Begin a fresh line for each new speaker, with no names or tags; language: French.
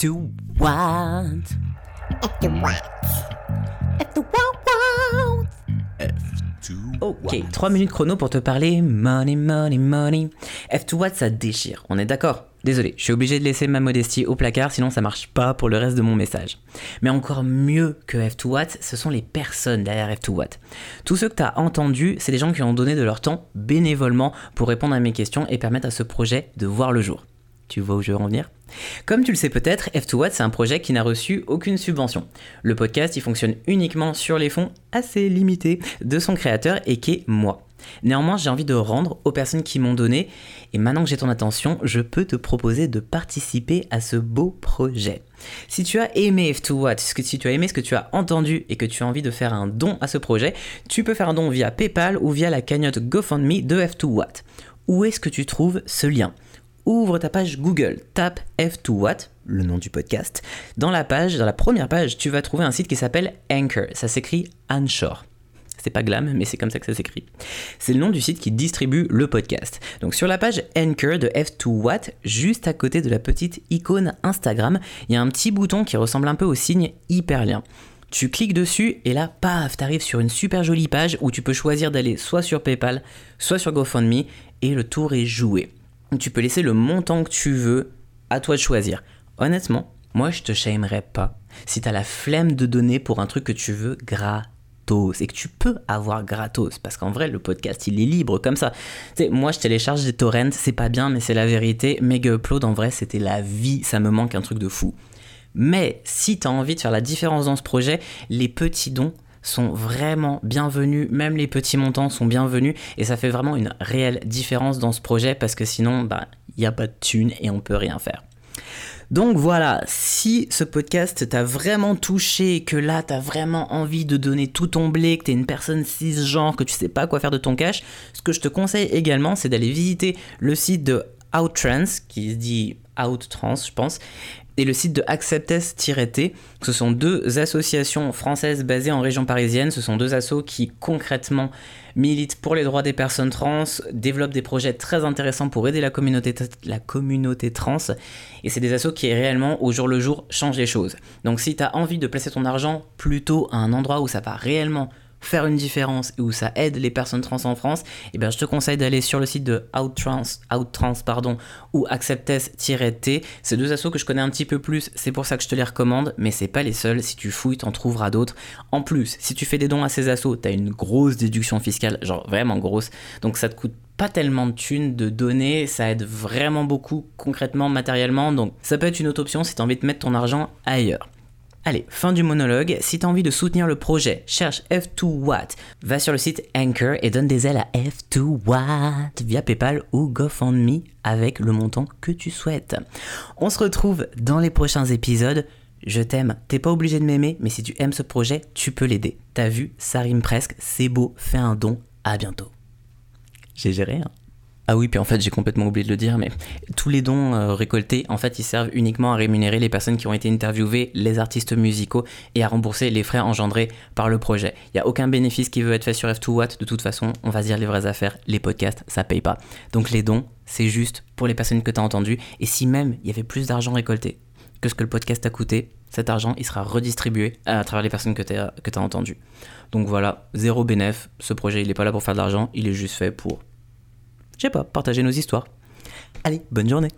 to what?
F2 what? F2 what?
Ok, 3 minutes chrono pour te parler money, money, money. F2 What, ça déchire, on est d'accord? Désolé, je suis obligé de laisser ma modestie au placard, sinon ça marche pas pour le reste de mon message. Mais encore mieux que F2 What, ce sont les personnes derrière F2 What. Tous ceux que tu as entendus, c'est des gens qui ont donné de leur temps bénévolement pour répondre à mes questions et permettre à ce projet de voir le jour. Tu vois où je veux en venir Comme tu le sais peut-être, F2Watt, c'est un projet qui n'a reçu aucune subvention. Le podcast, il fonctionne uniquement sur les fonds assez limités de son créateur et qui est moi. Néanmoins, j'ai envie de rendre aux personnes qui m'ont donné, et maintenant que j'ai ton attention, je peux te proposer de participer à ce beau projet. Si tu as aimé F2Watt, si tu as aimé ce que tu as entendu et que tu as envie de faire un don à ce projet, tu peux faire un don via PayPal ou via la cagnotte GoFundMe de F2Watt. Où est-ce que tu trouves ce lien? Ouvre ta page Google, tape F2What, le nom du podcast. Dans la page, dans la première page, tu vas trouver un site qui s'appelle Anchor. Ça s'écrit Anchor. C'est pas glam, mais c'est comme ça que ça s'écrit. C'est le nom du site qui distribue le podcast. Donc sur la page Anchor de F2What, juste à côté de la petite icône Instagram, il y a un petit bouton qui ressemble un peu au signe hyperlien. Tu cliques dessus et là, paf, t'arrives sur une super jolie page où tu peux choisir d'aller soit sur PayPal, soit sur GoFundMe et le tour est joué. Tu peux laisser le montant que tu veux, à toi de choisir. Honnêtement, moi je te shamerais pas si t'as la flemme de donner pour un truc que tu veux gratos et que tu peux avoir gratos parce qu'en vrai le podcast il est libre comme ça. Tu sais, moi je télécharge des torrents, c'est pas bien mais c'est la vérité. Mega Upload en vrai c'était la vie, ça me manque un truc de fou. Mais si t'as envie de faire la différence dans ce projet, les petits dons sont vraiment bienvenus, même les petits montants sont bienvenus et ça fait vraiment une réelle différence dans ce projet parce que sinon, bah, il n'y a pas de thunes et on peut rien faire. Donc voilà, si ce podcast t'a vraiment touché, que là t'as vraiment envie de donner tout ton blé, que t'es une personne cisgenre, que tu sais pas quoi faire de ton cash, ce que je te conseille également c'est d'aller visiter le site de Outtrans, qui se dit Outtrans je pense, et le site de Acceptes-T. Ce sont deux associations françaises basées en région parisienne. Ce sont deux assos qui concrètement militent pour les droits des personnes trans, développent des projets très intéressants pour aider la communauté, trans. Et c'est des assos qui réellement, au jour le jour, changent les choses. Donc si tu as envie de placer ton argent plutôt à un endroit où ça va réellement faire une différence et où ça aide les personnes trans en France, eh bien, je te conseille d'aller sur le site de Outtrans, Outtrans pardon, ou Acceptes-T. Ces deux assos que je connais un petit peu plus, c'est pour ça que je te les recommande, mais c'est pas les seuls. Si tu fouilles, t'en trouveras d'autres. En plus, si tu fais des dons à ces assos, t'as une grosse déduction fiscale, genre vraiment grosse. Donc ça te coûte pas tellement de thunes de donner, ça aide vraiment beaucoup concrètement, matériellement. Donc ça peut être une autre option si tu as envie de mettre ton argent ailleurs. Allez, fin du monologue. Si tu as envie de soutenir le projet, cherche F2 Watt. Va sur le site Anchor et donne des ailes à F2 Watt via PayPal ou GoFundMe avec le montant que tu souhaites. On se retrouve dans les prochains épisodes. Je t'aime, t'es pas obligé de m'aimer, mais si tu aimes ce projet, tu peux l'aider. T'as vu, ça rime presque, c'est beau, fais un don, à bientôt. J'ai géré, hein ah oui, puis en fait, j'ai complètement oublié de le dire, mais tous les dons euh, récoltés, en fait, ils servent uniquement à rémunérer les personnes qui ont été interviewées, les artistes musicaux, et à rembourser les frais engendrés par le projet. Il n'y a aucun bénéfice qui veut être fait sur F2Watt, de toute façon, on va se dire les vraies affaires, les podcasts, ça paye pas. Donc les dons, c'est juste pour les personnes que tu as entendues, et si même il y avait plus d'argent récolté que ce que le podcast a coûté, cet argent, il sera redistribué à travers les personnes que tu as, entendues. Donc voilà, zéro bénéf, ce projet, il n'est pas là pour faire de l'argent, il est juste fait pour je sais pas, partager nos histoires. Allez, bonne journée